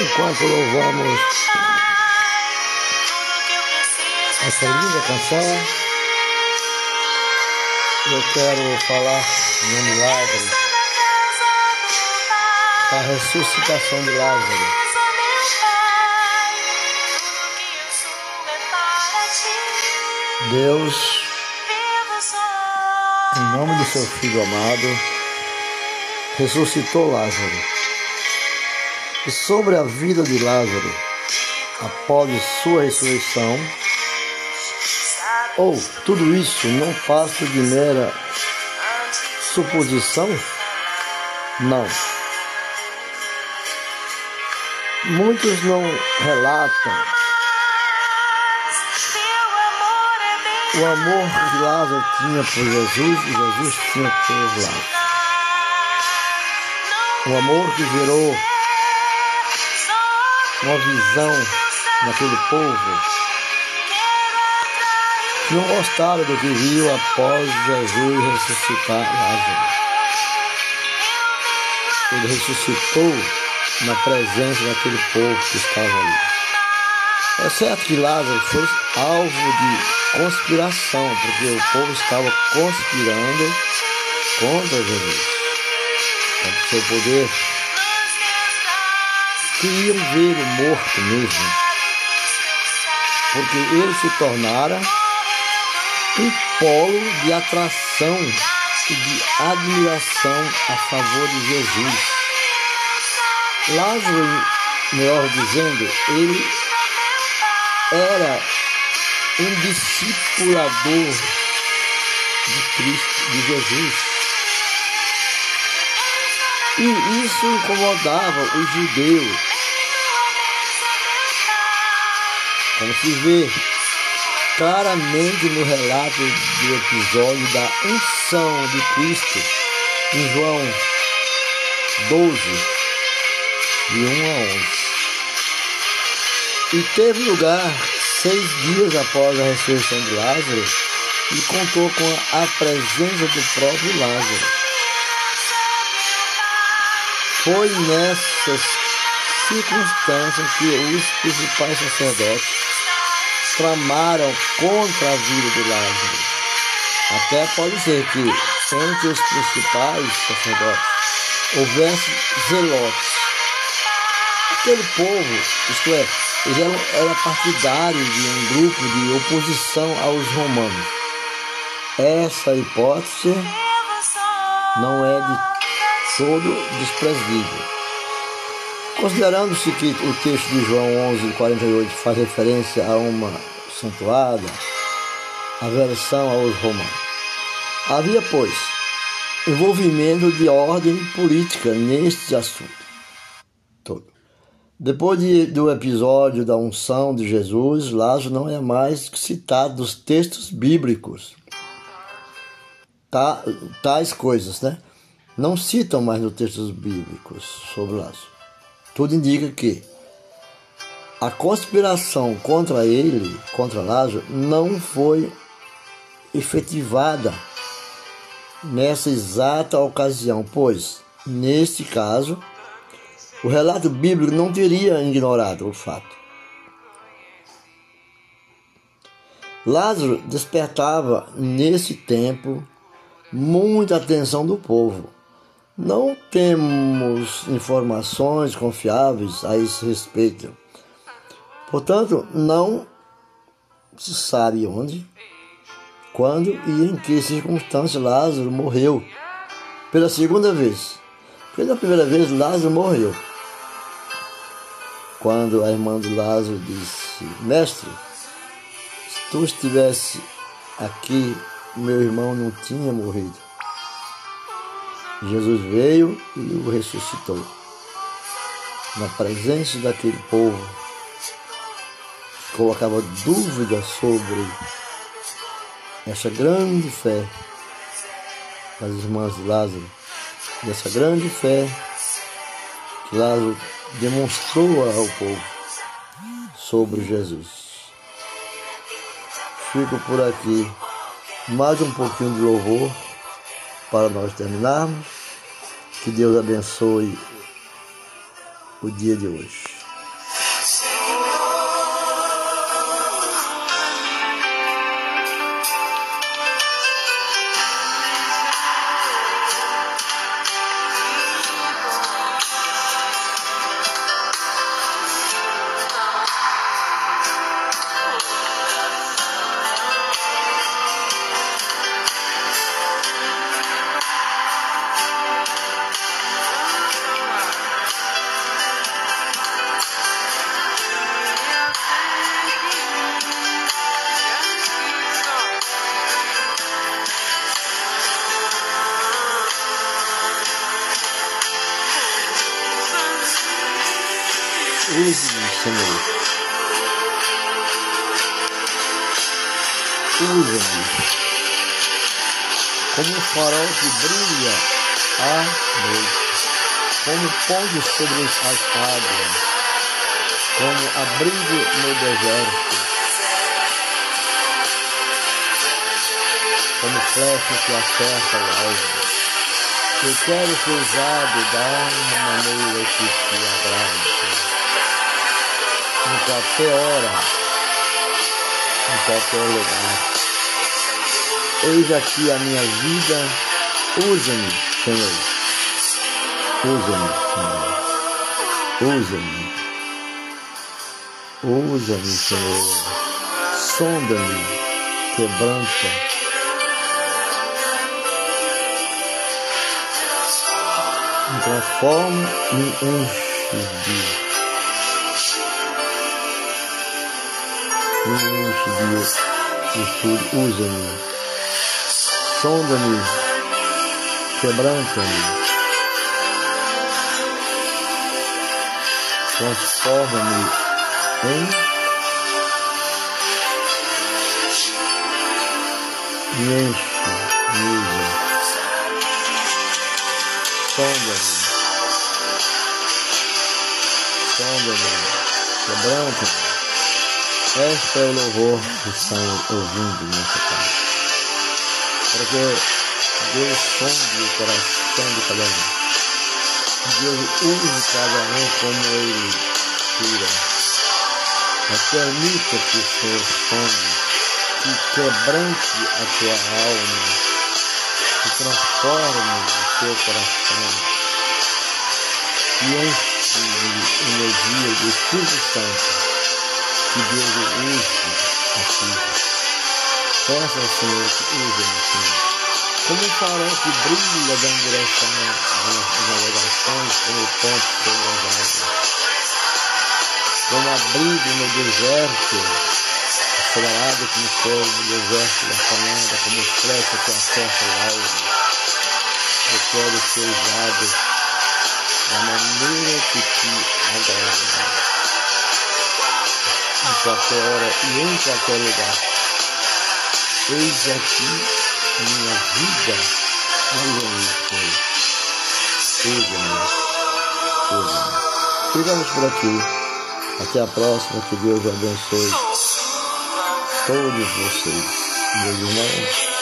enquanto louvamos essa linda canção, eu quero falar de um milagre, a ressuscitação de Lázaro. Deus, em nome do seu Filho amado, ressuscitou Lázaro. E sobre a vida de Lázaro, após sua ressurreição, ou tudo isso não passa de mera suposição? Não. Muitos não relatam o amor que Lázaro tinha por Jesus e Jesus tinha por Lázaro. O amor que gerou uma visão naquele povo que não gostaram do que viu após Jesus ressuscitar Lázaro. Ele ressuscitou na presença daquele povo que estava ali. É certo que Lázaro foi alvo de conspiração, porque o povo estava conspirando contra Jesus, contra o seu poder. Queriam vê-lo morto mesmo, porque ele se tornara um polo de atração e de admiração a favor de Jesus. Lázaro, melhor dizendo, ele era um discipulador de Cristo, de Jesus. E isso incomodava os judeus. Como se vê claramente no relato do episódio da unção de Cristo em João 12, de 1 a 11. E teve lugar seis dias após a ressurreição de Lázaro e contou com a presença do próprio Lázaro. Foi nessas circunstâncias que os principais sacerdotes tramaram contra a vida de Lázaro. Até pode ser que entre os principais sacerdotes houvesse zelotes. Aquele povo, isto é, ele era, partidário de um grupo de oposição aos romanos. Essa hipótese não é de todo desprezível. Considerando-se que o texto de João 11, 48 faz referência a uma santuada aversão aos romanos. Havia, pois, envolvimento de ordem política neste assunto todo. Depois de, do episódio da unção de Jesus, Lázaro não é mais citado nos textos bíblicos. Tá, tais coisas, né? Não citam mais nos textos bíblicos sobre Lázaro. Tudo indica que a conspiração contra ele, contra Lázaro, não foi efetivada nessa exata ocasião, pois, neste caso, o relato bíblico não teria ignorado o fato. Lázaro despertava nesse tempo muita atenção do povo. Não temos informações confiáveis a esse respeito. Portanto, não se sabe onde, quando e em que circunstância Lázaro morreu pela segunda vez. Pela primeira vez, Lázaro morreu. Quando a irmã de Lázaro disse: Mestre, se tu estivesse aqui, meu irmão não tinha morrido. Jesus veio e o ressuscitou. Na presença daquele povo, colocava dúvida sobre essa grande fé das irmãs de Lázaro, dessa grande fé que Lázaro demonstrou ao povo sobre Jesus. Fico por aqui mais um pouquinho de louvor para nós terminarmos. Que Deus abençoe o dia de hoje. Use-me, Senhor. Usa-me como um farol que brilha à noite, como ponte sobre as águas, como abrigo no deserto, como flecha que acerta o alvo. Eu quero ser usado da maneira que te agrade. Qualquer hora, em qualquer lugar. Eis aqui a minha vida, usa-me, Senhor. Usa-me, Senhor. Usa-me. Usa-me, Senhor. Sonda-me, quebranta. Me transforma, me enche de. Enche de virtude. Usa-me sonda-me, quebranta-me, transforma-me em me enche, me usa, sonda-me, sonda-me, quebranta-me. Este é o louvor que estão ouvindo nessa tarde para que Deus sonde o coração de cada um. Deus use cada um como Ele tira. Mas permita que o Senhor sonde, que quebrante a tua alma, que transforme o teu coração, que enche de energia do Espírito Santo, que Deus use aqui. Peça ao Senhor que use-me, Senhor. Como um farol que brilha dando direção às navegações, como ponte sobre as águas. Como abrigo no deserto, acelerado como fogo no deserto da caminhada, como flecha que acerta o alvo. Eu quero ser usado da maneira que te agrada. Qualquer hora e em qualquer lugar. Eis aqui minha vida, usa-me, Senhor. Usa-me, usa-me. Ficamos por aqui. Até a próxima. Que Deus abençoe todos vocês, meus irmãos.